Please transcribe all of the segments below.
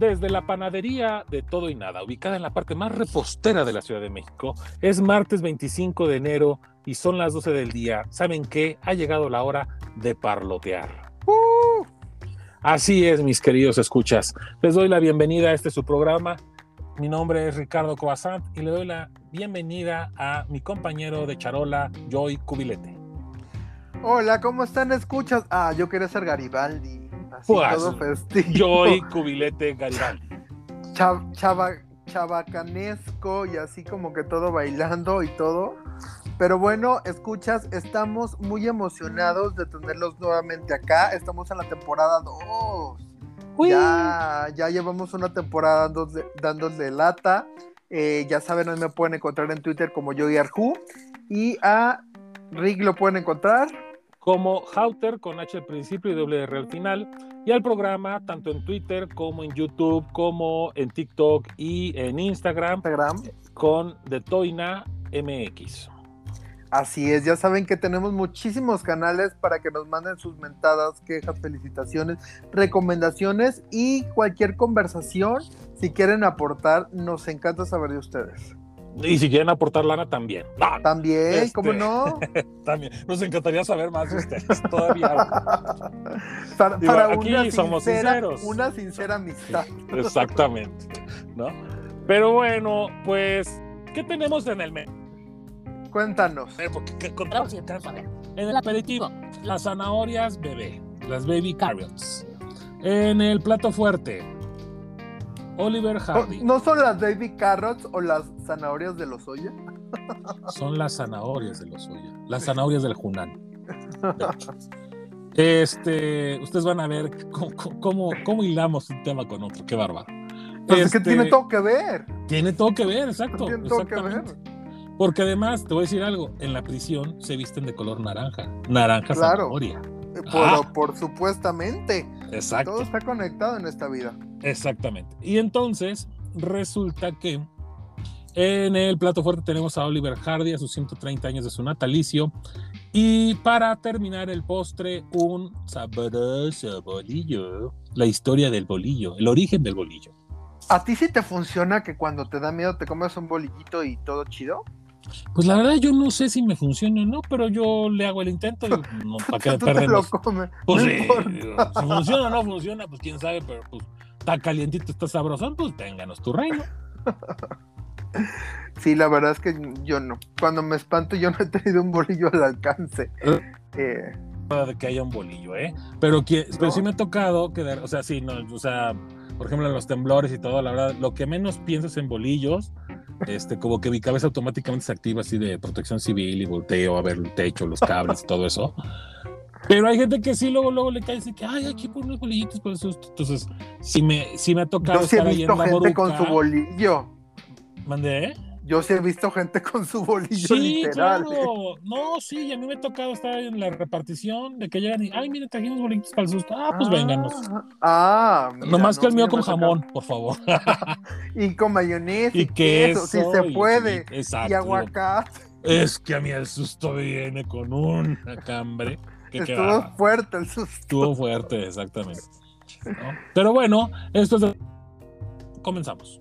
desde la panadería de Todo y Nada, ubicada en la parte más repostera de la Ciudad de México. Es martes 25 de enero y son las 12 del día. ¿Saben qué? Ha llegado la hora de parlotear. ¡Uh! Así es, mis queridos escuchas. Les doy la bienvenida a este su programa. Mi nombre es Ricardo Coazant y le doy la bienvenida a mi compañero de charola, Joy Cubilete. Hola, ¿cómo están? ¿Escuchas? Ah, yo quería ser Garibaldi. Así Pues, todo festivo. Joy Cubilete Garibaldi. Cha- chava- chabacanesco y así como que todo bailando y todo. Pero bueno, escuchas, estamos muy emocionados de tenerlos nuevamente acá. Estamos en la temporada 2. Ya, ya llevamos una temporada dándole, dándole lata. Eh, ya saben, hoy me pueden encontrar en Twitter como Joey Arju. Y a Rick lo pueden encontrar. Como Hauter con H al principio y doble R al final, y al programa tanto en Twitter como en YouTube, como en TikTok y en Instagram Instagram. con The Toina MX. Así es, ya saben que tenemos muchísimos canales para que nos manden sus mentadas, quejas, felicitaciones, recomendaciones y cualquier conversación. Si quieren aportar, nos encanta saber de ustedes. Y si quieren aportar lana también. No, También, Este- ¿cómo no? también. Nos encantaría saber más de ustedes todavía. para Digo, para aquí una, somos sincera, sinceros. una sincera amistad. Exactamente. ¿No? Pero bueno, pues, ¿qué tenemos en el menú? Cuéntanos. En el aperitivo, las zanahorias bebé, las baby carrots. En el plato fuerte, Oliver ¿No, Hardy. ¿No son las baby carrots o las zanahorias de los soya? Son las zanahorias de los Oya, las zanahorias del Junán. de hecho. Este, ustedes van a ver cómo, cómo, cómo hilamos un tema con otro, qué bárbaro. Pues es que Este, tiene todo que ver. tiene todo que ver, exacto. Tiene todo que ver. Porque además, te voy a decir algo, en la prisión se visten de color naranja, naranja Claro. zanahoria. Eh, Por, Ah. por supuestamente. Exacto. Todo está conectado en esta vida. Exactamente. Y entonces resulta que en el plato fuerte tenemos a Oliver Hardy a sus 130 años de su natalicio. Y para terminar el postre, un sabroso bolillo. La historia del bolillo, el origen del bolillo. ¿A ti sí te funciona que cuando te da miedo te comes un bolillito y todo chido? Pues la verdad yo no sé si me funciona o no, pero yo le hago el intento. y No, ¿Para qué Tú te lo comes. Pues no importa. si funciona o no funciona, pues quién sabe, pero pues está calientito, está sabrosón, pues ténganos tu reino. Sí, la verdad es que yo no. Cuando me espanto yo no he tenido un bolillo al alcance. ¿Eh? Eh, de que haya un bolillo, ¿eh? Pero, que, pero ¿No? sí me ha tocado quedar, o sea, sí, no, o sea, por ejemplo, en los temblores y todo, la verdad, lo que menos piensas en bolillos, este, como que mi cabeza automáticamente se activa así de protección civil y volteo a ver el techo, los cables y todo eso. Pero hay gente que sí, luego, luego le cae y dice que, ay, aquí por unos bolillitos por el susto. Entonces, sí me, sí me ha tocado yo sí he visto gente con su bolillo. ¿Mandé? Yo sí he visto gente con su bolillo Sí, literal. claro. eh. No, sí, y a mí me ha tocado estar en la repartición de que llegan y, ay, mire, trajimos bolillitos para el susto. Ah, pues vénganos. Ah, mira, Nomás que el mío con jamón, por favor. Y con mayonesa y, y queso. si se y puede. chilito. Exacto. Y aguacate. Es que a mí el susto viene con un cambre. Estuvo fuerte el susto. Estuvo fuerte, exactamente. ¿no? Pero bueno, esto es. Comenzamos.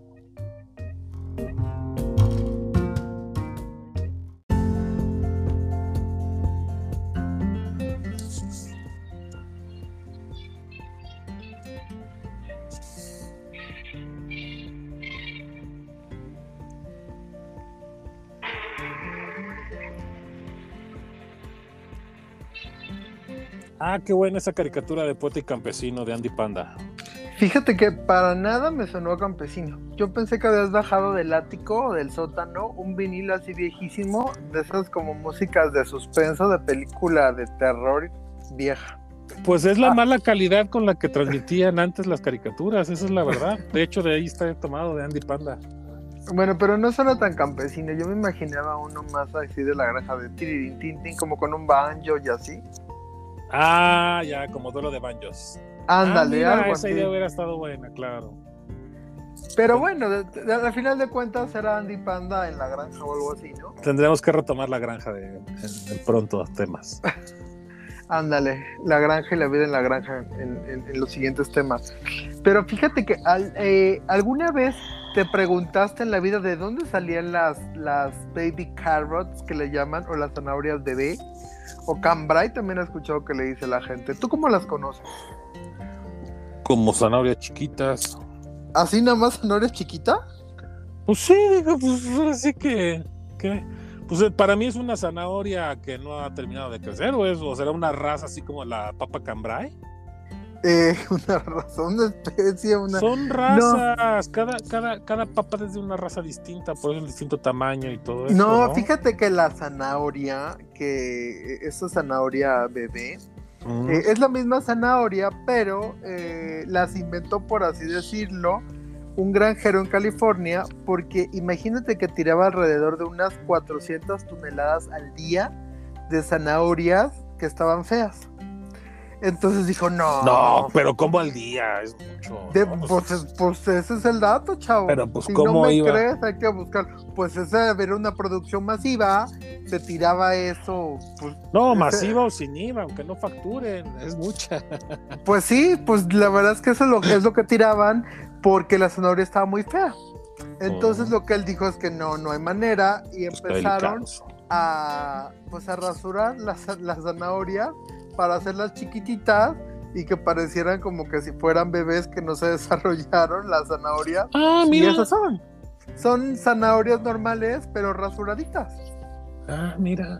Ah, qué buena esa caricatura de poeta y campesino de Andy Panda. Fíjate que para nada me sonó a campesino. Yo pensé que habías bajado del ático o del sótano un vinil así viejísimo, de esas como músicas de suspenso de película de terror vieja. Pues es la Ah. mala calidad con la que transmitían antes las caricaturas, esa es la verdad. De hecho, de ahí está tomado de Andy Panda. Bueno, pero no suena tan campesino. Yo me imaginaba uno más así de la granja de tiririn, tin, tin, como con un banjo y así. Ah, ya, como duelo de banjos. Ándale, ah, algo esa así. idea hubiera estado buena, claro. Pero bueno, al final de cuentas era Andy Panda en la granja o algo así, ¿no? Tendríamos que retomar la granja de, pronto temas. Ándale, la granja y la vida en la granja en, los siguientes temas. Pero fíjate que eh, alguna vez te preguntaste en la vida de dónde salían las, las baby carrots que le llaman o las zanahorias bebé. O cambrai también he escuchado que le dice la gente. ¿Tú cómo las conoces? Como zanahorias chiquitas. ¿Así nada más zanahorias chiquita? Pues sí, digo, pues así que, que pues eh, para mí es una zanahoria que no ha terminado de crecer, o, es, o será una raza así como la papa cambrai. Eh, una raza, una especie, una. Son razas, cada, cada, cada papa es de una raza distinta, por eso el distinto tamaño y todo eso. No, fíjate que la zanahoria, que eh, esa zanahoria bebé, es la misma zanahoria, pero las inventó, por así decirlo, un granjero en California porque imagínate que tiraba alrededor de unas 400 toneladas al día de zanahorias que estaban feas. Entonces dijo, no. No, pero ¿cómo al día? Es mucho. pues, pues, ese es el dato, chavo. Pero pues, si ¿cómo no me iba? crees, hay que buscar. Pues esa era una producción masiva, se tiraba eso. Pues, no, masiva o sin IVA, aunque no facturen, es mucha. Pues sí, pues la verdad es que eso es lo, es lo que tiraban, porque la zanahoria estaba muy fea. Entonces oh. lo que él dijo es que no, no hay manera y empezaron a, pues, a rasurar las, las zanahorias para hacerlas chiquititas y que parecieran como que si fueran bebés que no se desarrollaron las zanahorias. Ah, mira. Y esas son. Son zanahorias normales, pero rasuraditas. Ah, mira.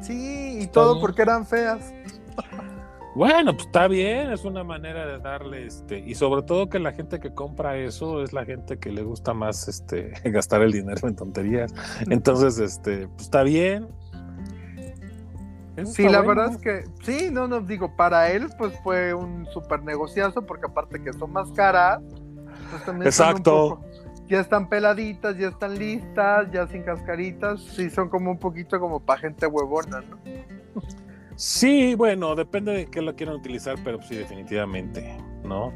Sí, y todo porque eran feas. Bueno, pues está bien, es una manera de darle este, y sobre todo que la gente que compra eso es la gente que le gusta más este gastar el dinero en tonterías. Entonces, este, pues está bien. Sí, la verdad es que sí, no, no digo, para él pues fue un super negociazo porque aparte que son más caras, pues también Exacto. ya están peladitas, ya están listas, ya sin cascaritas, sí son como un poquito como para gente huevona, ¿no? Sí, bueno, depende de qué lo quieran utilizar, pero sí, definitivamente, ¿no?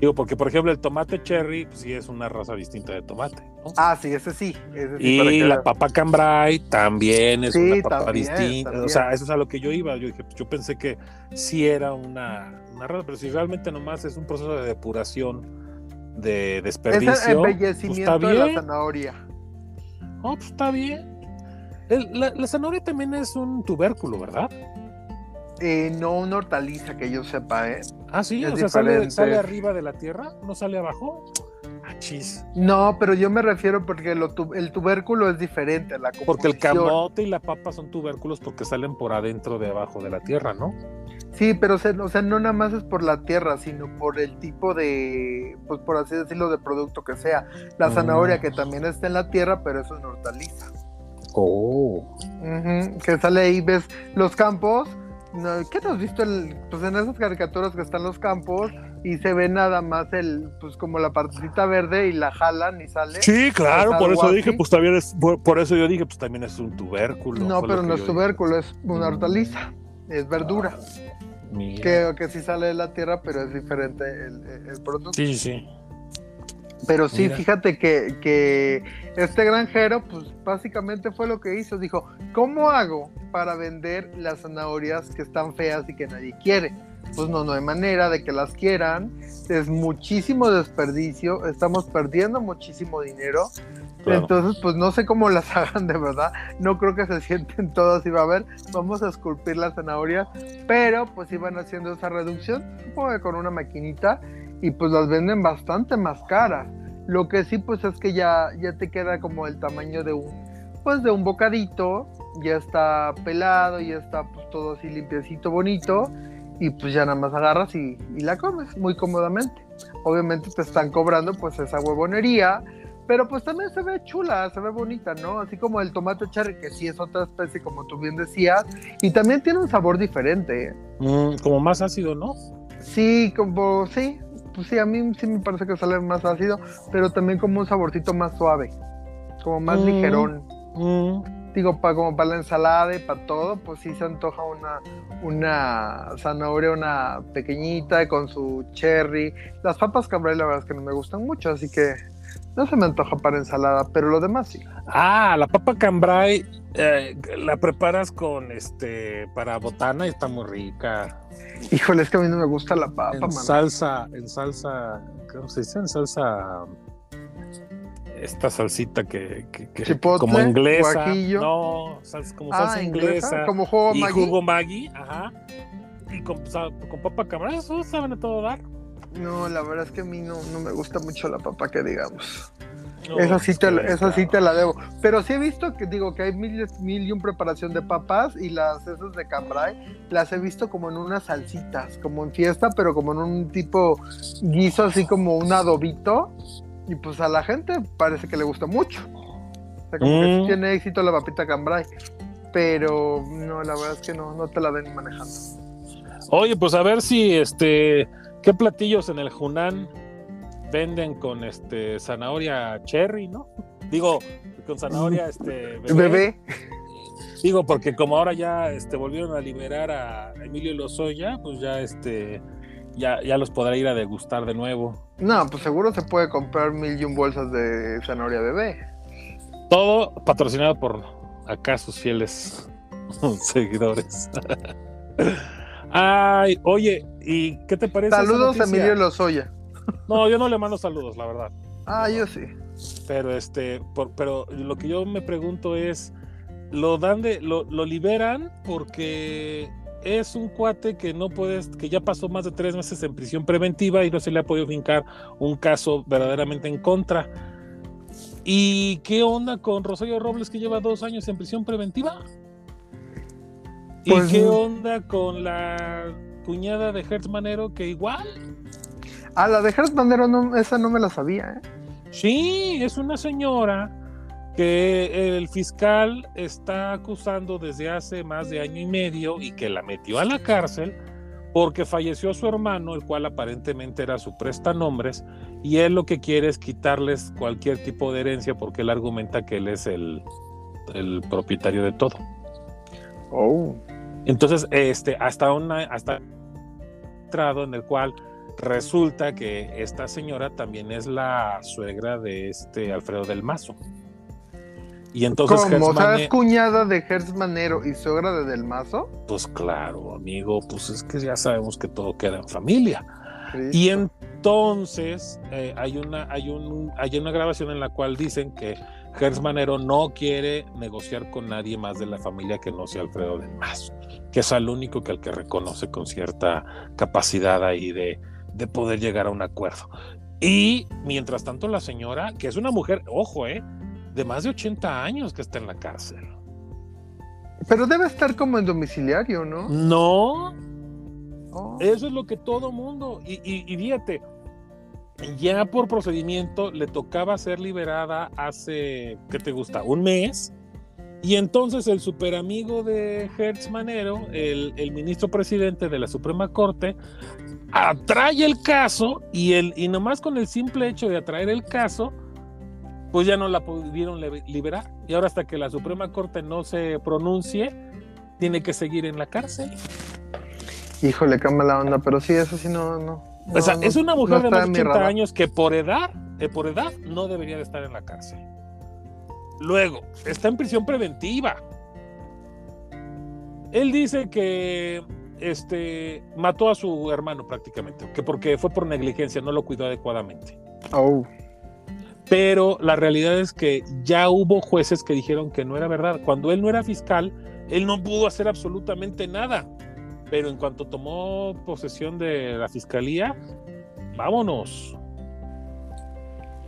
Digo, porque por ejemplo el tomate cherry, pues sí es una raza distinta de tomate, ¿no? Ah, sí, ese sí. Ese sí y la papa cambrai también es una papa distinta. O sea, eso es a lo que yo iba. Yo dije, yo pensé que sí era una, una raza, pero si realmente nomás es un proceso de depuración de desperdicio. Es el embellecimiento pues está bien. de la zanahoria. Oh, pues está bien la, zanahoria también es un tubérculo, ¿verdad? Eh, no una hortaliza que yo sepa, ¿eh? Ah, sí, o sea, sale, arriba de la tierra, no sale abajo. Ah, chis. No, pero yo me refiero porque el tubérculo es diferente la Porque el camote y la papa son tubérculos porque salen por adentro de abajo de la tierra, ¿no? Sí, pero o sea, no nada más es por la tierra, sino por el tipo de, pues por así decirlo, de producto que sea. La mm. zanahoria que también está en la tierra, pero eso es una hortaliza. Oh. que sale ahí, ves los campos. ¿Qué te has visto el, pues en esas caricaturas que están los campos y se ve nada más el, pues como la partecita verde y la jalan y sale? Sí, claro, por eso dije, pues también es, por, eso yo dije, pues también es un tubérculo. No, pero no es tubérculo, es una mm. hortaliza, es verdura. Ah, que, que sí sale de la tierra, pero es diferente el, el producto. Sí, sí. Pero sí, fíjate que, este granjero, pues básicamente fue lo que hizo. Dijo, ¿cómo hago para vender las zanahorias que están feas y que nadie quiere? Pues no, no hay manera de que las quieran. Es muchísimo desperdicio. Estamos perdiendo muchísimo dinero. Entonces, pues no sé cómo las hagan de verdad. No creo que se sienten todas y va a ver, vamos a esculpir las zanahorias. Pero pues iban haciendo esa reducción, supongo que con una maquinita y pues las venden bastante más caras. Lo que sí pues es que ya, ya te queda como el tamaño de un pues de un bocadito, ya está pelado, ya está pues todo así limpiecito, bonito y pues ya nada más agarras y, y la comes muy cómodamente. Obviamente te están cobrando pues esa huevonería, pero pues también se ve chula, se ve bonita, ¿no? Así como el tomate cherry, que sí es otra especie, como tú bien decías, y también tiene un sabor diferente. Mm, como más ácido, ¿no? Sí, como, sí, pues sí, a mí sí me parece que sale más ácido, pero también como un saborcito más suave, como más mm, ligerón. Mm. Digo, para como para la ensalada y para todo, pues sí se antoja una, una zanahoria, una pequeñita con su cherry. Las papas cambray la verdad es que no me gustan mucho, así que No se me antoja para ensalada, pero lo demás sí. Ah, la papa cambray eh, la preparas con este para botana y está muy rica. Híjole, es que a mí no me gusta la papa, En man. salsa, en salsa, ¿cómo se dice? En salsa esta salsita que, que- que- Chipotle, como inglesa. guajillo. No, salsa- como Ah, salsa inglesa. Como jugo y Maggi. jugo Maggi, ajá. Y con, con papa cambray, eso saben a todo dar. No, la verdad es que a mí no, no me gusta mucho la papa, que digamos. No, eso sí, es te, la- eso sí te la debo. Pero sí he visto que digo que hay mil, mil y un preparación de papas y las esas de cambray las he visto como en unas salsitas, como en fiesta, pero como en un tipo guiso así como un adobito. Y pues a la gente parece que le gusta mucho. O sea, como que sí Mm. tiene éxito la papita cambray. Pero no, la verdad es que no, no te la ven manejando. Oye, pues a ver si este, ¿qué platillos en el Hunan venden con este zanahoria cherry, ¿no? Digo, con zanahoria este bebé. Bebé. Digo, porque como ahora ya este volvieron a liberar a Emilio Lozoya, pues ya este ya, ya los podrá ir a degustar de nuevo. No, pues seguro se puede comprar mil y un bolsas de zanahoria bebé. Todo patrocinado por acá sus fieles seguidores. Ay, oye, ¿y qué te parece? Saludos a? Emilio Lozoya. No, yo no le mando saludos, la verdad. Ah, yo sí. Pero este, por- pero lo que yo me pregunto es, lo dan de, lo, lo liberan porque es un cuate que no puedes, que ya pasó más de tres meses en prisión preventiva y no se le ha podido fincar un caso verdaderamente en contra. ¿Y qué onda con Rosario Robles que lleva dos años en prisión preventiva? ¿Y Pues, qué mm. onda con la cuñada de Hertz Manero que igual? Ah, la de Hertz Bandero, no, esa no me la sabía, ¿eh? Sí, es una señora que el fiscal está acusando desde hace más de año y medio y que la metió a la cárcel porque falleció su hermano, el cual aparentemente era su prestanombres, y él lo que quiere es quitarles cualquier tipo de herencia porque él argumenta que él es el, el propietario de todo. Oh. Entonces, este, hasta una, hasta entrado en el cual resulta que esta señora también es la suegra de este Alfredo del Mazo. Y entonces, ¿Cómo? O sea, es cuñada de Hertz Manero y suegra de Del Mazo. pues claro, amigo, pues es que ya sabemos que todo queda en familia. Sí. Y entonces eh, hay, una, hay, un, hay una grabación en la cual dicen que Hertz Manero no quiere negociar con nadie más de la familia que no sea Alfredo del Mazo, que es el único que al que reconoce con cierta capacidad ahí de, de poder llegar a un acuerdo. Y mientras tanto la señora, que es una mujer, ojo, eh, de más de 80 años que está en la cárcel. Pero debe estar como en domiciliario, ¿no? No, Oh. Eso es lo que todo mundo, y, y, y fíjate, ya por procedimiento le tocaba ser liberada hace, ¿qué te gusta? Un mes. Y entonces el super amigo de Hertz Manero, el, el ministro presidente de la Suprema Corte, atrae el caso y, el, y nomás con el simple hecho de atraer el caso, pues ya no la pudieron liberar. Y ahora hasta que la Suprema Corte no se pronuncie, tiene que seguir en la cárcel. Híjole, qué mala onda, pero sí, eso sí no, no. O sea, no, es una no mujer de más de en mi 80 radar. años que por edad, eh, por edad no debería de estar en la cárcel. Luego, está en prisión preventiva. Él dice que este mató a su hermano prácticamente, que porque fue por negligencia, no lo cuidó adecuadamente. Oh. Pero la realidad es que ya hubo jueces que dijeron que no era verdad. Cuando él no era fiscal, él no pudo hacer absolutamente nada. Pero en cuanto tomó posesión de la fiscalía, vámonos.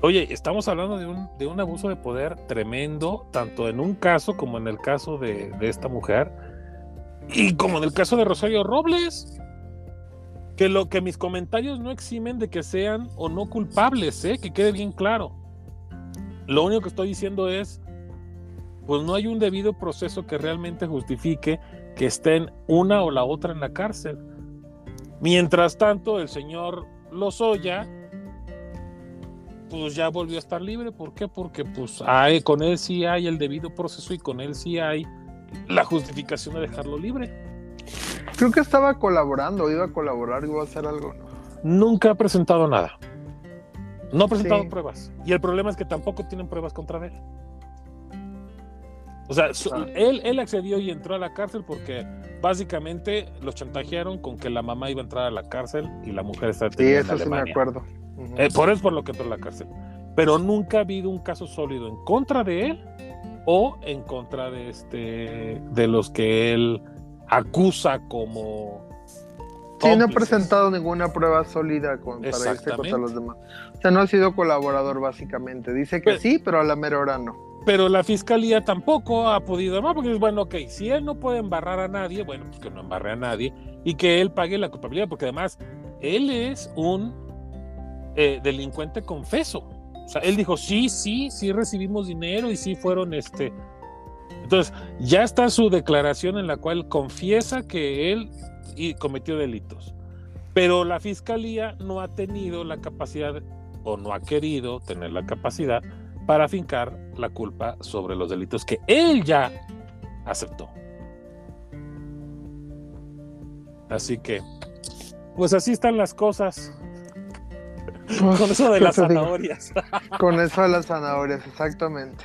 Oye, estamos hablando de un, de un abuso de poder tremendo, tanto en un caso como en el caso de, de esta mujer, y como en el caso de Rosario Robles. Que lo que mis comentarios no eximen de que sean o no culpables, ¿eh? que quede bien claro. Lo único que estoy diciendo es, pues no hay un debido proceso que realmente justifique que estén una o la otra en la cárcel. Mientras tanto, el señor Lozoya, pues ya volvió a estar libre. ¿Por qué? Porque pues hay, con él sí hay el debido proceso y con él sí hay la justificación de dejarlo libre. Creo que estaba colaborando, iba a colaborar, iba a hacer algo. Nunca ha presentado nada. No ha presentado Sí. pruebas. Y el problema es que tampoco tienen pruebas contra él. O sea, Ah. él, él accedió y entró a la cárcel porque básicamente los chantajearon con que la mamá iba a entrar a la cárcel y la mujer está Sí, detenida en eso sí me acuerdo. Eh, por eso es por lo que entró a la cárcel. Pero nunca ha habido un caso sólido en contra de él o en contra de este de los que él acusa como Sí, no ha presentado ninguna prueba sólida con, para irse contra los demás. O sea, no ha sido colaborador básicamente. Dice que Pero- sí, pero a la mera hora no. Pero la fiscalía tampoco ha podido, ¿no? Porque es bueno, ok, si él no puede embarrar a nadie, bueno, pues que no embarre a nadie y que él pague la culpabilidad, porque además él es un eh, delincuente confeso. O sea, él dijo, sí, sí, sí recibimos dinero y sí fueron este. Entonces, ya está su declaración en la cual confiesa que él y- cometió delitos. Pero la fiscalía no ha tenido la capacidad o no ha querido tener la capacidad para fincar la culpa sobre los delitos que él ya aceptó. Así que, pues así están las cosas. Con eso de ¿Qué las zanahorias. Con eso de las zanahorias, exactamente.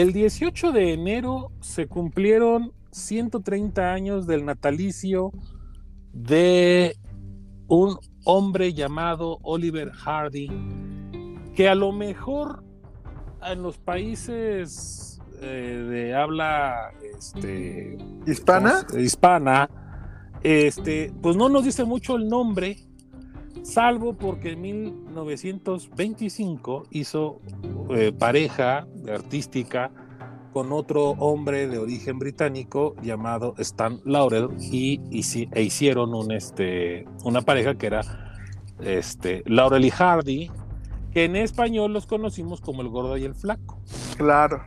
El 18 de enero se cumplieron 130 años del natalicio de un hombre llamado Oliver Hardy, que a lo mejor en los países eh, de habla este, ¿Hispana? ¿cómo se- hispana, este, pues no nos dice mucho el nombre, salvo porque en 1925 hizo eh, pareja artística con otro hombre de origen británico llamado Stan Laurel y, e hicieron un, este, una pareja que era este, Laurel y Hardy, que en español los conocimos como el gordo y el flaco. Claro.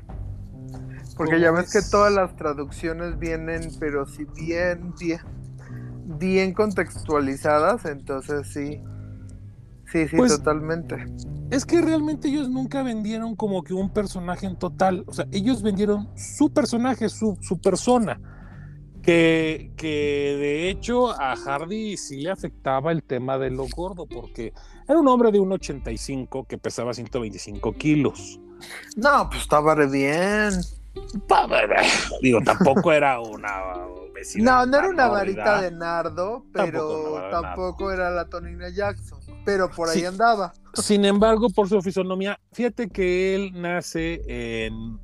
Porque ya ¿Cómo ves que todas las traducciones vienen, pero si bien, bien, bien contextualizadas, entonces sí. Sí, sí, Pues- totalmente. Es que realmente ellos nunca vendieron como que un personaje en total. O sea, ellos vendieron su personaje, su, su persona. Que, que de hecho a Hardy sí le afectaba el tema de lo gordo, porque era un hombre de 1,85 que pesaba 125 kilos. No, pues estaba re bien. Digo, tampoco era una obesidad. No, no era una varita de nardo, pero tampoco era la Tonina Jackson. Pero por ahí Sí. andaba. Sin embargo, por su fisonomía, fíjate que él nace en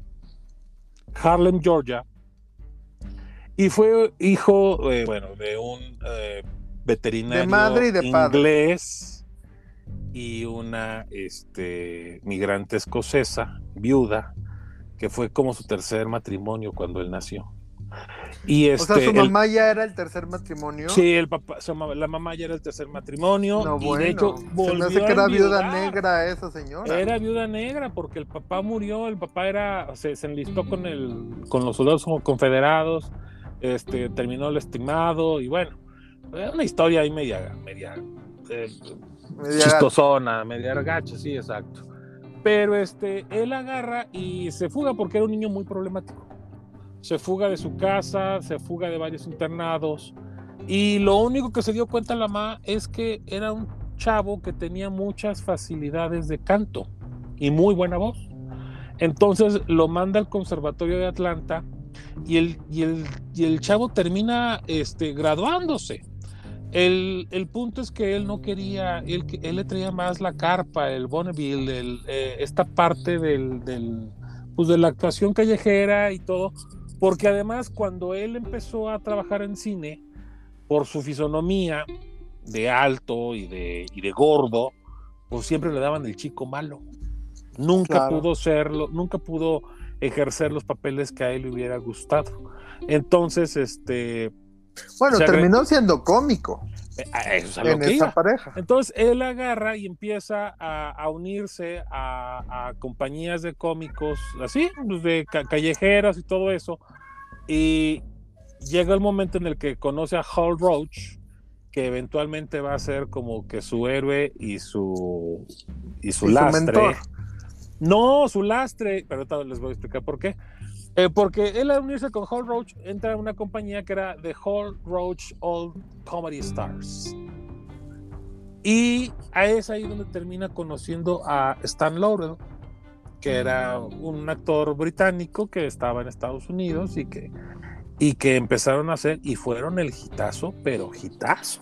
Harlem, Georgia, y fue hijo, eh, bueno, de un eh, veterinario De madre y de padre. inglés y una este, migrante escocesa, viuda, que fue como su tercer matrimonio cuando él nació. Y este, o sea, su el- mamá ya era el tercer matrimonio. Sí, el papá, la mamá ya era el tercer matrimonio. No, y bueno. de hecho, se me volvió hace que a era viuda negra esa señora. Era viuda negra porque el papá murió, el papá era, se, se enlistó con el, con los soldados confederados, este, terminó el estimado y bueno, una historia ahí media, media eh, Media chistosona, media gacha, sí, exacto. Pero este, él agarra y se fuga porque era un niño muy problemático. Se fuga de su casa, se fuga de varios internados. Y lo único que se dio cuenta la mamá es que era un chavo que tenía muchas facilidades de canto y muy buena voz. Entonces lo manda al Conservatorio de Atlanta y el, y el, y el chavo termina este, graduándose. El, el punto es que él no quería, él, le traía más la carpa, el Bonneville, el, eh, esta parte del, del, pues de la actuación callejera y todo, porque además cuando él empezó a trabajar en cine, por su fisonomía de alto y de, y de gordo, pues siempre le daban el chico malo. Nunca Claro. pudo serlo, nunca pudo ejercer los papeles que a él le hubiera gustado. Entonces, este, Bueno, O sea, que- terminó siendo cómico eh, a eso es a lo en que esa iba. pareja. Entonces él agarra y empieza a, a unirse a, a compañías de cómicos, así, pues, de ca- callejeras y todo eso. Y llega el momento en el que conoce a Hall Roach que eventualmente va a ser como que su héroe y su y su lastre. no, su lastre, pero les voy a explicar por qué. Eh, porque él al unirse con Hall Roach entra en una compañía que era The Hall Roach Old Comedy Stars. Y es ahí donde termina conociendo a Stan Laurel, que era un actor británico que estaba en Estados Unidos y que, y que empezaron a hacer y fueron el hitazo, pero hitazo.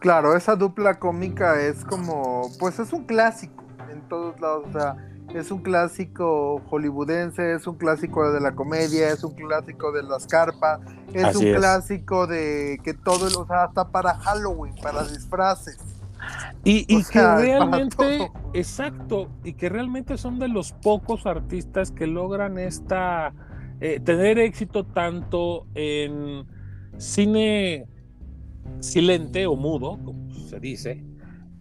Claro, esa dupla cómica es como, pues es un clásico en todos lados, o sea, es un clásico hollywoodense, es un clásico de la comedia, es un clásico de las carpas, es un clásico de que todo, o sea, hasta para Halloween, para disfraces. Y, que realmente, exacto, y que realmente son de los pocos artistas que logran esta, eh, tener éxito tanto en cine silente o mudo, como se dice,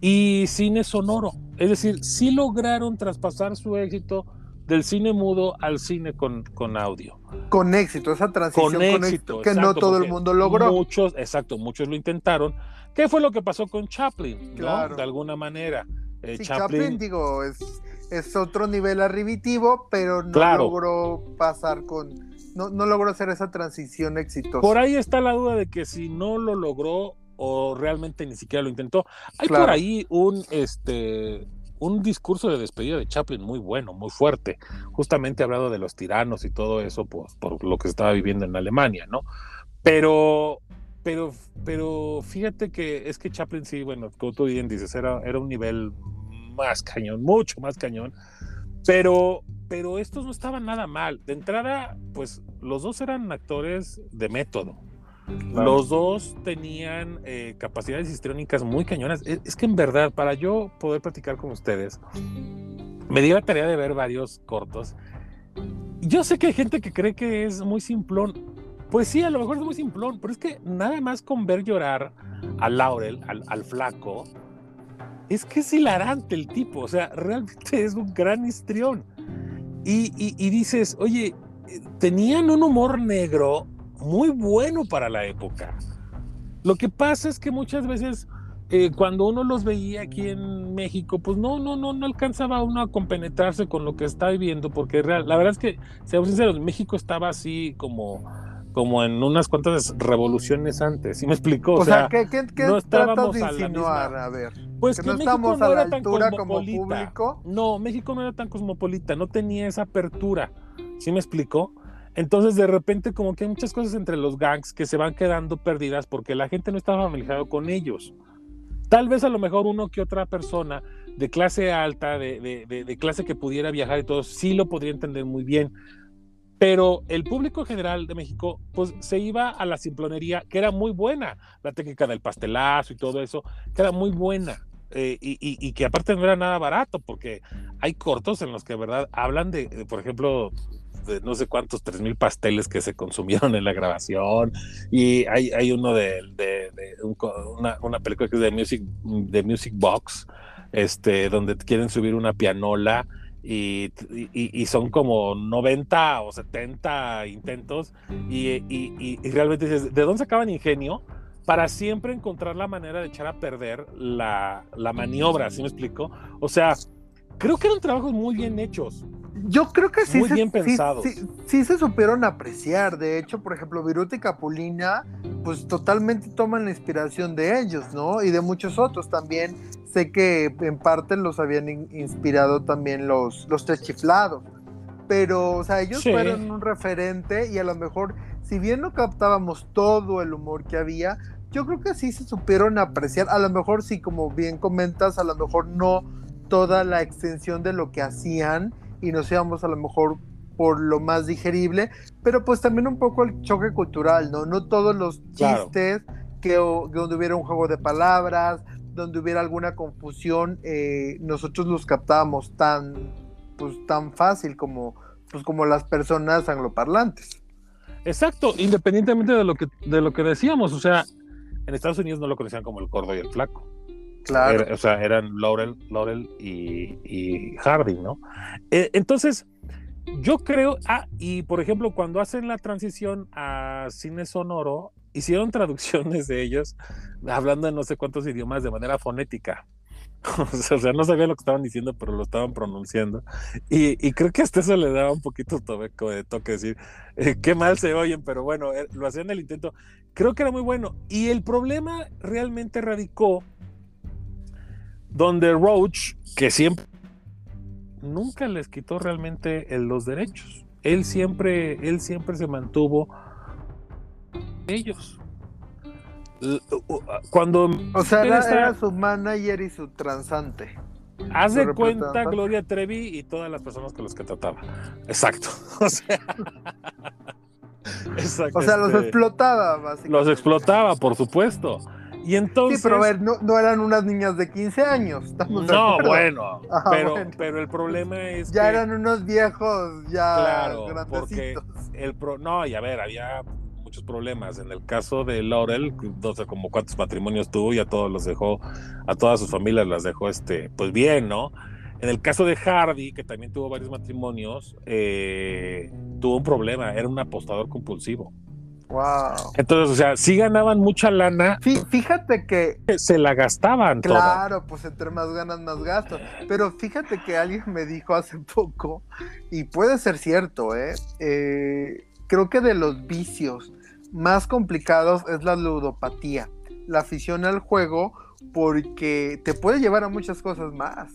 y cine sonoro. Es decir, sí lograron traspasar su éxito del cine mudo al cine con, con audio. Con éxito, esa transición con éxito, que no todo el mundo logró. Muchos, exacto, muchos lo intentaron, ¿Qué fue lo que pasó con Chaplin? De alguna manera. Eh, Chaplin, digo, es, es otro nivel arribitivo, pero no logró pasar con. No, no logró hacer esa transición exitosa. Por ahí está la duda de que si no lo logró o realmente ni siquiera lo intentó. Hay por ahí un este un discurso de despedida de Chaplin muy bueno, muy fuerte, justamente hablado de los tiranos y todo eso pues, por lo que estaba viviendo en Alemania, ¿no? Pero pero, pero fíjate que es que Chaplin sí, bueno, como tú bien dices, era, era un nivel más cañón, mucho más cañón. Pero, pero estos no estaban nada mal. De entrada, pues los dos eran actores de método. Los dos tenían eh, capacidades histriónicas muy cañonas. Es, es, que en verdad, para yo poder platicar con ustedes, me di la tarea de ver varios cortos. Yo sé que hay gente que cree que es muy simplón. Pues sí, a lo mejor es muy simplón, pero es que nada más con ver llorar a Laurel, al, flaco, es que es hilarante el tipo, o sea, realmente es un gran histrión. Y, y, dices, oye, tenían un humor negro muy bueno para la época. Lo que pasa es que muchas veces eh, cuando uno los veía aquí en México, pues no, no, no, no alcanzaba uno a compenetrarse con lo que está viviendo, porque la verdad es que, seamos sinceros, México estaba así como como en unas cuantas revoluciones antes, ¿sí me explicó? O, sea, ¿qué, qué, qué no tratas de insinuar? A, ver. Pues que, no estamos a la altura como público. No, México no era tan cosmopolita, no tenía esa apertura, ¿sí me explicó? Entonces, de repente, como que hay muchas cosas entre los gangs que se van quedando perdidas porque la gente no estaba familiarizado con ellos. Tal vez a lo mejor uno que otra persona de clase alta, de, de, de clase que pudiera viajar y todo, sí lo podría entender muy bien pero el público general de México, pues se iba a la simplonería, que era muy buena, la técnica del pastelazo y todo eso, que era muy buena. Eh, y, que aparte no era nada barato, porque hay cortos en los que, verdad, hablan de, por ejemplo, no sé cuántos, tres mil pasteles que se consumieron en la grabación, y hay, hay uno de, una, una, película que es de Music, de Music Box, este, donde quieren subir una pianola y, son como 90 o 70 intentos y, realmente dices, ¿de dónde sacaban ingenio? Para siempre encontrar la manera de echar a perder la, maniobra, ¿sí me explico? O sea, creo que eran trabajos muy bien hechos. Yo creo que sí. Muy bien pensados. Sí, se supieron apreciar. De hecho, por ejemplo, Viruta y Capulina, pues totalmente toman la inspiración de ellos, ¿no? Y de muchos otros también sé que en parte los habían inspirado también los, los tres chiflados. Pero, o sea, ellos fueron un referente y a lo mejor, si bien no captábamos todo el humor que había, yo creo que sí se supieron apreciar. A lo mejor, sí, como bien comentas, a lo mejor no toda la extensión de lo que hacían y nos íbamos a lo mejor por lo más digerible, pero pues también un poco el choque cultural, ¿no? No todos los chistes que, que donde hubiera un juego de palabras, donde hubiera alguna confusión, eh, nosotros los captábamos tan, pues, tan fácil como, pues, como las personas angloparlantes. Exacto, independientemente de lo que, de lo que decíamos, o sea, en Estados Unidos no lo conocían como el gordo y el flaco. Claro. o sea, eran Laurel, Laurel y, y ¿no? Eh, entonces, yo creo, ah, y por ejemplo, cuando hacen la transición a cine sonoro, hicieron traducciones de ellos hablando en no sé cuántos idiomas de manera fonética. O sea, no sabía lo que estaban diciendo, pero lo estaban pronunciando. Y, creo que hasta eso le daba un poquito de toque decir, eh, qué mal se oyen, pero bueno, eh, lo hacían el intento. Creo que era muy bueno. Y el problema realmente radicó donde Roach, que siempre, nunca les quitó realmente los derechos. Él siempre, él siempre se mantuvo ellos. Cuando o sea, era, su manager y su transante. Haz de cuenta Gloria Trevi y todas las personas con las que trataba. Exacto. O sea, los este, explotaba, básicamente. Los explotaba, por supuesto. Y entonces. Sí, pero a ver, no, eran unas niñas de 15 años. no, bueno, pero, pero el problema es. Ya eran unos viejos, ya. Claro, porque el pro, no, y a ver, había problemas. En el caso de Laurel, no sé como cuántos matrimonios tuvo y a todos los dejó, a todas sus familias las dejó, este, pues bien, ¿no? En el caso de Hardy, que también tuvo varios matrimonios, eh, tuvo un problema, era un apostador compulsivo. Wow. Entonces, o sea, sí ganaban mucha lana. Fíjate que. Se la gastaban. Claro, pues entre más ganas, más gastos. Pero fíjate que alguien me dijo hace poco, y puede ser cierto, ¿eh? eh creo que de los vicios más complicados es la ludopatía, la afición al juego, porque te puede llevar a muchas cosas más.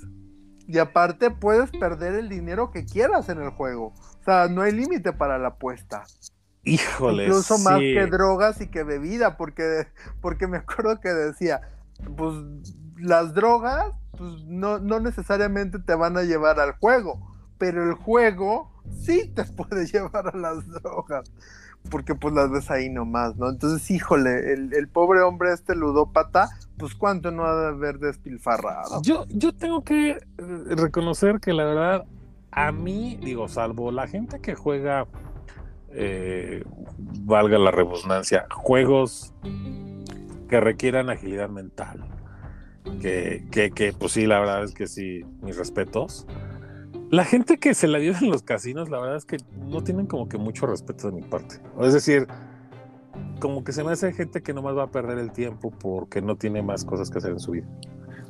Y aparte puedes perder el dinero que quieras en el juego. O sea, no hay límite para la apuesta. Híjole. Incluso más que drogas y que bebida, porque, porque me acuerdo que decía, pues las drogas pues, no, no necesariamente te van a llevar al juego, pero el juego sí te puede llevar a las drogas porque pues las ves ahí nomás, ¿no? Entonces, híjole, el, pobre hombre este ludópata, pues cuánto no ha de haber despilfarrado. Yo, yo tengo que eh, reconocer que la verdad, a mí, digo, salvo la gente que juega, eh, valga la redundancia, juegos que requieran agilidad mental, que, que, que pues sí, la verdad es que sí, mis respetos. La gente que se la vive en los casinos, la verdad es que no tienen como que mucho respeto de mi parte. Es decir, como que se me hace gente que nomás va a perder el tiempo porque no tiene más cosas que hacer en su vida.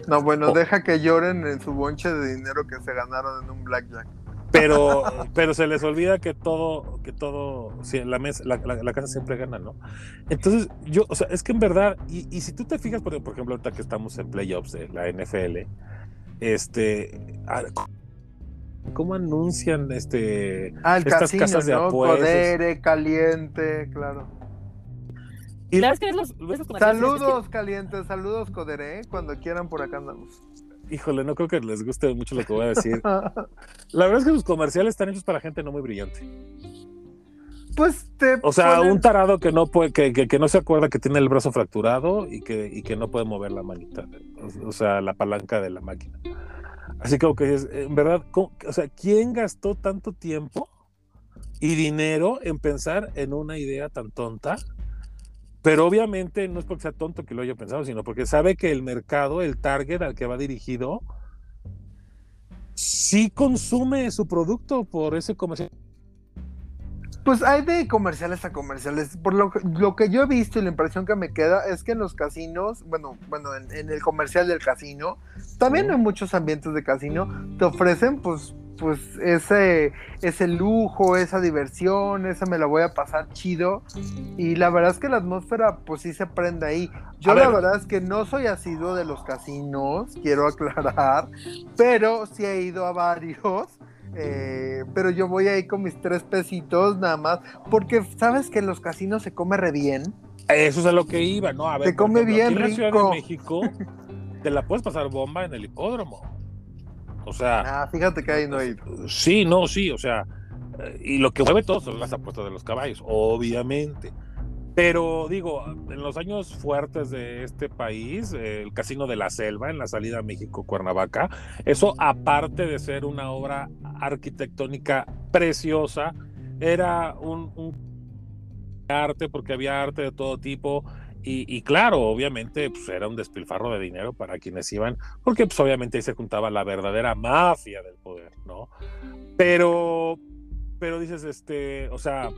No, bueno, deja que lloren en su bonche de dinero que se ganaron en un blackjack. Pero, pero se les olvida que todo, que todo, la, mesa, la, casa siempre gana, ¿no? Entonces, yo, o sea, es que en verdad, y, y si tú te fijas, por, por ejemplo, ahorita que estamos en playoffs de la NFL, este, ¿Cómo anuncian este ah, estas casas de ¿no? Codere, caliente, claro. Y la que Saludos, calientes, saludos, Codere, ¿eh? cuando quieran por acá andamos. Híjole, no creo que les guste mucho lo que voy a decir. la verdad es que los comerciales están hechos para gente no muy brillante. Pues te O sea, un tarado que no puede, que, que, no se acuerda que tiene el brazo fracturado y que, y que no puede mover la manita, o sea, la palanca de la máquina. Así que es, en verdad, o sea, ¿quién gastó tanto tiempo y dinero en pensar en una idea tan tonta? Pero obviamente no es porque sea tonto que lo haya pensado, sino porque sabe que el mercado, el target al que va dirigido, sí consume su producto por ese comercial. Pues hay de comerciales a comerciales. Por lo, lo, que yo he visto y la impresión que me queda es que en los casinos, bueno, bueno, en, el comercial del casino, también en muchos ambientes de casino, te ofrecen pues, pues ese, ese lujo, esa diversión, esa me la voy a pasar chido. Y la verdad es que la atmósfera pues sí se prende ahí. Yo la verdad es que no soy asiduo de los casinos, quiero aclarar, pero sí he ido a varios eh, pero yo voy ahí con mis tres pesitos nada más, porque sabes que en los casinos se come re bien. Eso es a lo que iba, ¿no? A ver, se come bien en la Ciudad de México te la puedes pasar bomba en el hipódromo. O sea. Ah, fíjate que ahí no hay. Sí, no, sí, o sea. Y lo que mueve todo son las apuestas de los caballos, obviamente. Pero digo, en los años fuertes de este país, el Casino de la Selva, en la salida a México-Cuernavaca, eso aparte de ser una obra arquitectónica preciosa, era un, arte porque había arte de todo tipo. Y, claro, obviamente, pues era un despilfarro de dinero para quienes iban, porque pues obviamente ahí se juntaba la verdadera mafia del poder, ¿no? Pero, pero dices, este, o sea,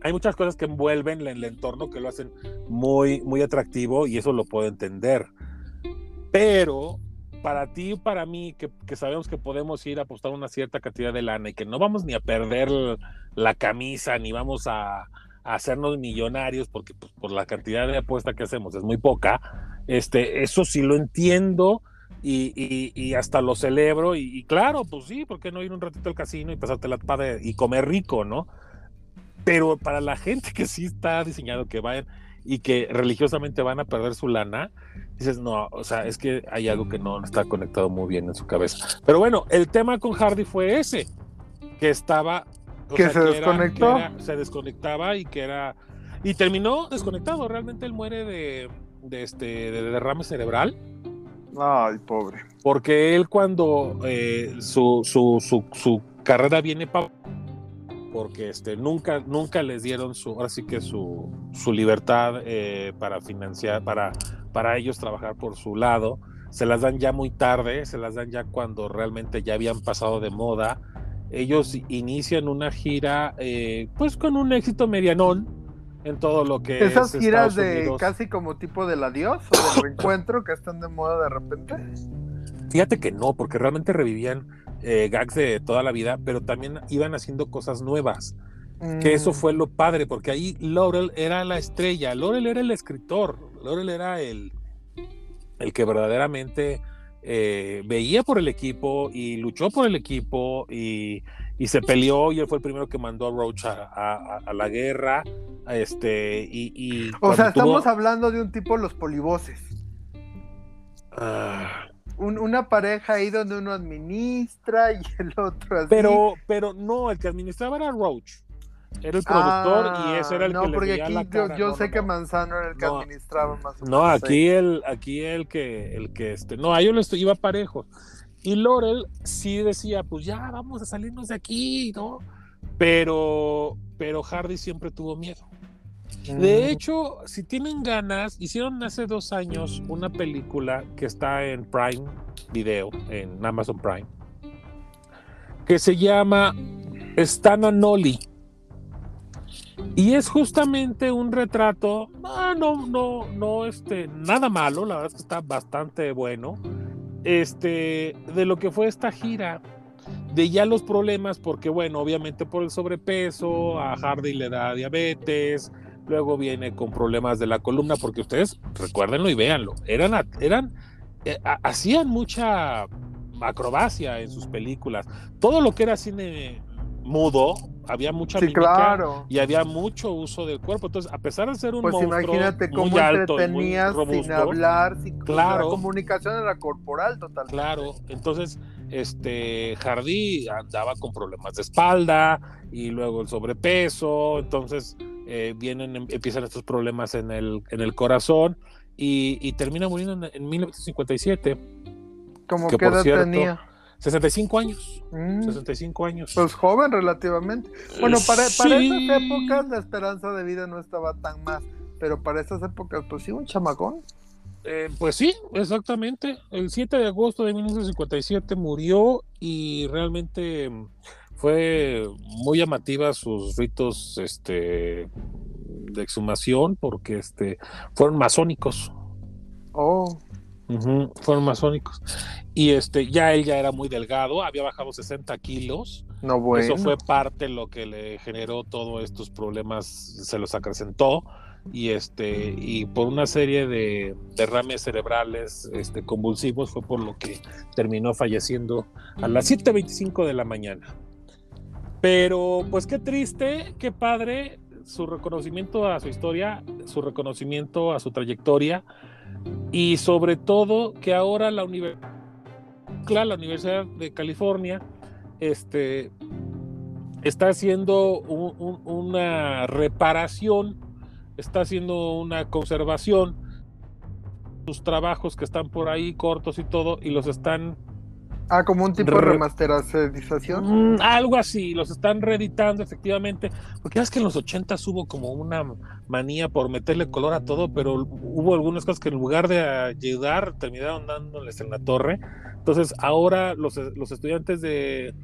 hay muchas cosas que envuelven el, entorno que lo hacen muy, muy atractivo y eso lo puedo entender. Pero para ti y para mí, que, que, sabemos que podemos ir a apostar una cierta cantidad de lana y que no vamos ni a perder la camisa, ni vamos a hacernos millonarios, porque pues, por la cantidad de apuesta que hacemos es muy poca, este, eso sí lo entiendo y, y, y hasta lo celebro. Y, y, claro, pues sí, ¿por qué no ir un ratito al casino y pasarte la padre y comer rico, no? Pero para la gente que sí está diseñado que vayan y que religiosamente van a perder su lana, dices, no, o sea, es que hay algo que no está conectado muy bien en su cabeza. Pero bueno, el tema con Hardy fue ese, que estaba... Que se que desconectó. Era, que era, se desconectaba y que era... Y terminó desconectado, realmente él muere de, de, este, de derrame cerebral. Ay, pobre. Porque él cuando eh, su, su, su, su, carrera viene para porque este, nunca, nunca les dieron su, ahora sí que su, su libertad eh, para financiar, para, para ellos trabajar por su lado. Se las dan ya muy tarde, se las dan ya cuando realmente ya habían pasado de moda. Ellos inician una gira, eh, pues con un éxito medianón en todo lo que Esas es giras de Unidos. casi como tipo del adiós o del reencuentro que están de moda de repente. Fíjate que no, porque realmente revivían eh, gags de toda la vida, pero también iban haciendo cosas nuevas. Mm. Que eso fue lo padre, porque ahí Laurel era la estrella, Laurel era el escritor, Laurel era el, el que verdaderamente eh, veía por el equipo y luchó por el equipo y, y, se peleó y él fue el primero que mandó a Roach a, a, a la guerra. Este, y, y o sea, estamos tuvo... hablando de un tipo los polivoces. Ah, un, una pareja ahí donde uno administra y el otro así. Pero, pero no, el que administraba era Roach. Era el productor ah, y ese era el no, que le porque veía aquí la yo, cara. yo no, sé no, que no. Manzano era el que administraba más o menos. No, aquí el, aquí el que, el que este, no, a ellos les iba parejo. Y Laurel sí decía, pues ya vamos a salirnos de aquí, ¿no? Pero, pero Hardy siempre tuvo miedo. De Mm. hecho, si tienen ganas, hicieron hace dos años una película que está en Prime Video, en Amazon Prime, que se llama Stana Noli. Y es justamente un retrato, ah, no, no, no, este, nada malo, la verdad es que está bastante bueno, este, de lo que fue esta gira, de ya los problemas, porque bueno, obviamente por el sobrepeso, a Hardy le da diabetes, luego viene con problemas de la columna, porque ustedes recuérdenlo y véanlo, eran, eran, eh, hacían mucha acrobacia en sus películas, todo lo que era cine mudo, había mucha Sí, mímica claro. y había mucho uso del cuerpo. Entonces, a pesar de ser un Pues monstruo imagínate muy cómo alto y muy entretenías sin robusto, hablar, sin Claro. la comunicación era corporal totalmente. Claro, entonces este Hardy andaba con problemas de espalda y luego el sobrepeso, entonces eh, vienen, em- empiezan estos problemas en el, en el corazón y, y termina muriendo en, en 1957, Como que que por cierto, tenía. 65 años, Mm, 65 años. Pues joven relativamente. Bueno, para, para Sí. esas épocas la esperanza de vida no estaba tan más, pero para esas épocas, pues sí, un chamacón. Eh, pues sí, exactamente. El 7 de agosto de 1957 murió y realmente fue muy llamativa sus ritos este, de exhumación porque este, fueron masónicos. Oh, Ujú, fueron masónicos. Y este, ya él ya era muy delgado, había bajado 60 kilos. no bueno. Eso fue parte de lo que le generó todos estos problemas, se los acrecentó y este y por una serie de derrames cerebrales este, convulsivos fue por lo que terminó falleciendo a las 7.25 de la mañana. Pero pues qué triste, qué padre su reconocimiento a su historia, su reconocimiento a su trayectoria y sobre todo que ahora la universidad, la Universidad de California, este, está haciendo un- un- una reparación, está haciendo una conservación, sus trabajos que están por ahí cortos y todo, y los están, Ah, como un tipo de Re- remasterización. mm, algo así, los están reeditando efectivamente, porque es que en los 80 hubo como una manía por meterle color a todo, pero hubo algunas cosas que en lugar de ayudar terminaron dándoles en la torre. Entonces ahora los, los estudiantes de,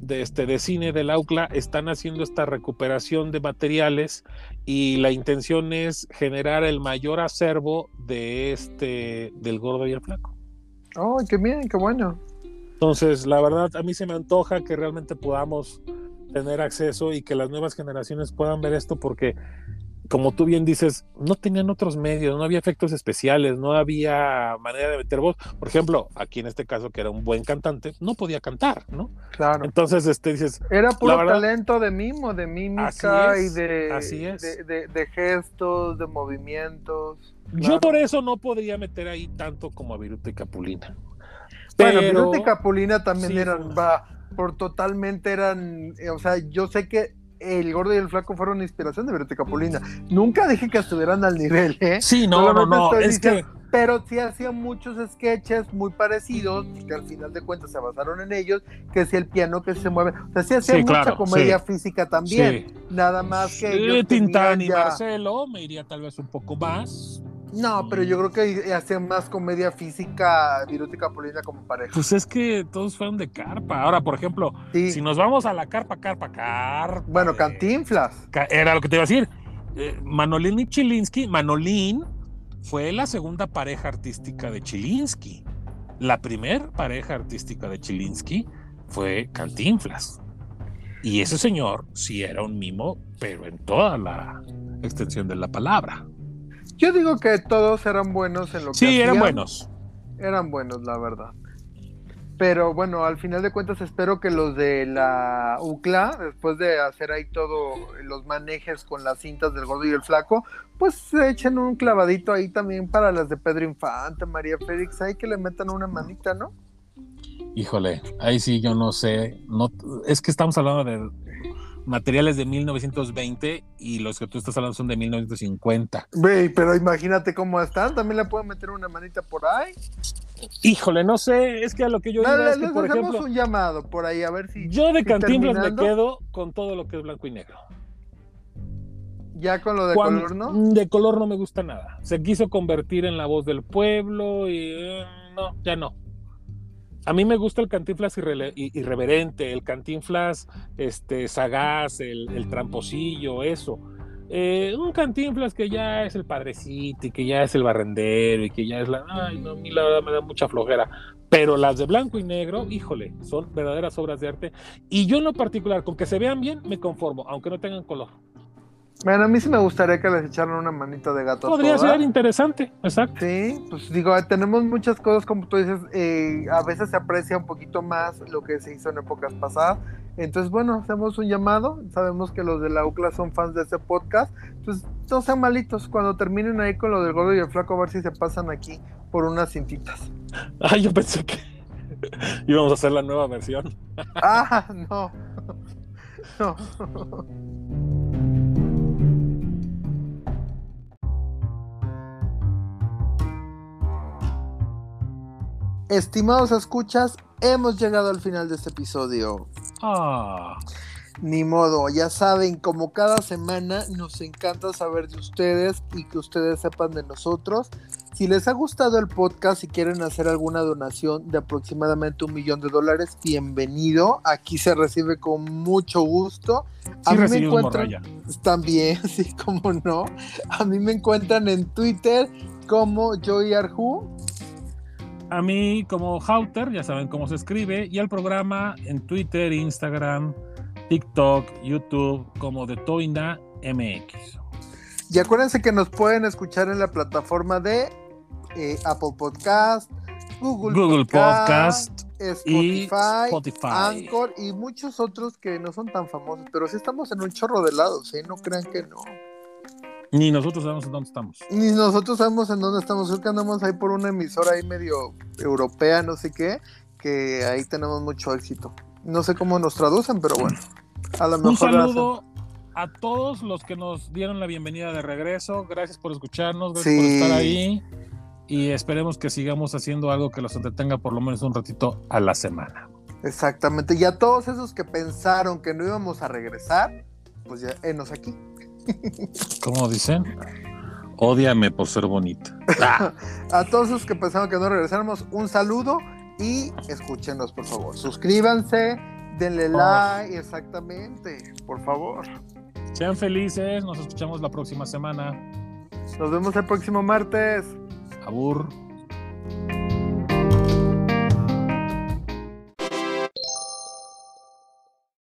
de, este, de cine del AUCLA están haciendo esta recuperación de materiales y la intención es generar el mayor acervo de este del gordo y el flaco. Oh, qué bien, qué bueno. Entonces, la verdad, a mí se me antoja que realmente podamos tener acceso y que las nuevas generaciones puedan ver esto porque como tú bien dices, no tenían otros medios, no había efectos especiales, no había manera de meter voz. Por ejemplo, aquí en este caso, que era un buen cantante, no podía cantar, ¿no? Claro. Entonces, este, dices... Era puro talento de mimo, de mímica y de, así es. De, gestos, de movimientos. Yo por eso no podría meter ahí tanto como a Viruta y Capulina. Bueno, Viruta y Capulina también eran, va, por totalmente eran, o sea, yo sé que el gordo y el flaco fueron inspiración de Viruta Capulina. Nunca dije que estuvieran al nivel, ¿eh? Sí, no, no, no, es que... Pero sí hacían muchos sketches muy parecidos, que al final de cuentas se basaron en ellos, que si el piano que se mueve, o sea, sí hacían mucha comedia física también, nada más que... Sí, Tintán y Marcelo, me iría tal vez un poco más, no, pero yo creo que hacían más comedia física Viruta y Capulina como pareja. Pues es que todos fueron de carpa. Ahora, por ejemplo, si nos vamos a la carpa, carpa, carpa. Bueno, Cantinflas. Era lo que te iba a decir. Eh, Manolín y Chilinsky. Manolín fue la segunda pareja artística de Chilinsky. La primera pareja artística de Chilinsky fue Cantinflas. Y ese señor sí era un mimo, pero en toda la extensión de la palabra. Yo digo que todos eran buenos en lo que Sí, eran buenos. Eran buenos, la verdad. Pero bueno, al final de cuentas espero que los de la UCLA, después de hacer ahí todo los manejes con las cintas del gordo y el flaco, pues se echen un clavadito ahí también para las de Pedro Infante, María Félix, ahí que le metan una manita, ¿no? Híjole, ahí sí yo no sé, no es que estamos hablando de materiales de 1920 y los que tú estás hablando son de 1950. Güey, pero imagínate cómo están, también le pueden meter una manita por ahí. Híjole, no sé, es que a lo que yo digo es que, por ejemplo, un llamado por ahí a ver si Yo de Cantinflas me quedo con todo lo que es blanco y negro. Ya con lo de color, ¿no? De color no me gusta nada. Se quiso convertir en la voz del pueblo y eh, no, ya no. A mí me gusta el cantinflas irreverente, el cantinflas este, sagaz, el, tramposillo, eso. Eh, un cantinflas que ya es el padrecito y que ya es el barrendero y que ya es la. Ay, no, a mí la verdad me da mucha flojera. Pero las de blanco y negro, híjole, son verdaderas obras de arte. Y yo en lo particular, con que se vean bien, me conformo, aunque no tengan color. Bueno, a mí sí me gustaría que les echaran una manita de gato. Podría ser interesante, exacto. Sí, pues digo, tenemos muchas cosas, como tú dices, eh, a veces se aprecia un poquito más lo que se hizo en épocas pasadas. Entonces, bueno, hacemos un llamado. Sabemos que los de la UCLA son fans de este podcast. Entonces, no sean malitos. Cuando terminen ahí con lo del gordo y el flaco, a ver si se pasan aquí por unas cintitas. Ah, yo pensé que íbamos a hacer la nueva versión. ah, no. no. Estimados escuchas, hemos llegado al final de este episodio. Ah. Ni modo, ya saben, como cada semana nos encanta saber de ustedes y que ustedes sepan de nosotros. Si les ha gustado el podcast y quieren hacer alguna donación de aproximadamente un millón de dólares, bienvenido. Aquí se recibe con mucho gusto. A mí me encuentran también, sí, como no. A mí me encuentran en Twitter como Joy a mí como Hauter, ya saben cómo se escribe, y al programa en Twitter, Instagram, TikTok, YouTube, como de Toina MX. Y acuérdense que nos pueden escuchar en la plataforma de eh, Apple Podcast, Google, Podcast, Spotify, Anchor y muchos otros que no son tan famosos, pero sí estamos en un chorro de lados, ¿eh? No crean que no. Ni nosotros sabemos en dónde estamos. Ni nosotros sabemos en dónde estamos. Creo que andamos ahí por una emisora ahí medio europea, no sé qué, que ahí tenemos mucho éxito. No sé cómo nos traducen, pero bueno. A lo mejor Un saludo a todos los que nos dieron la bienvenida de regreso. Gracias por escucharnos, gracias por estar ahí. Y esperemos que sigamos haciendo algo que los entretenga por lo menos un ratito a la semana. Exactamente. Y a todos esos que pensaron que no íbamos a regresar, pues ya, enos aquí. ¿Cómo dicen? Ódiame por ser bonita. A todos los que pensaron que no regresáramos, un saludo y escúchenos, por favor. Suscríbanse, denle oh. like, exactamente, por favor. Sean felices, nos escuchamos la próxima semana. Nos vemos el próximo martes. Abur.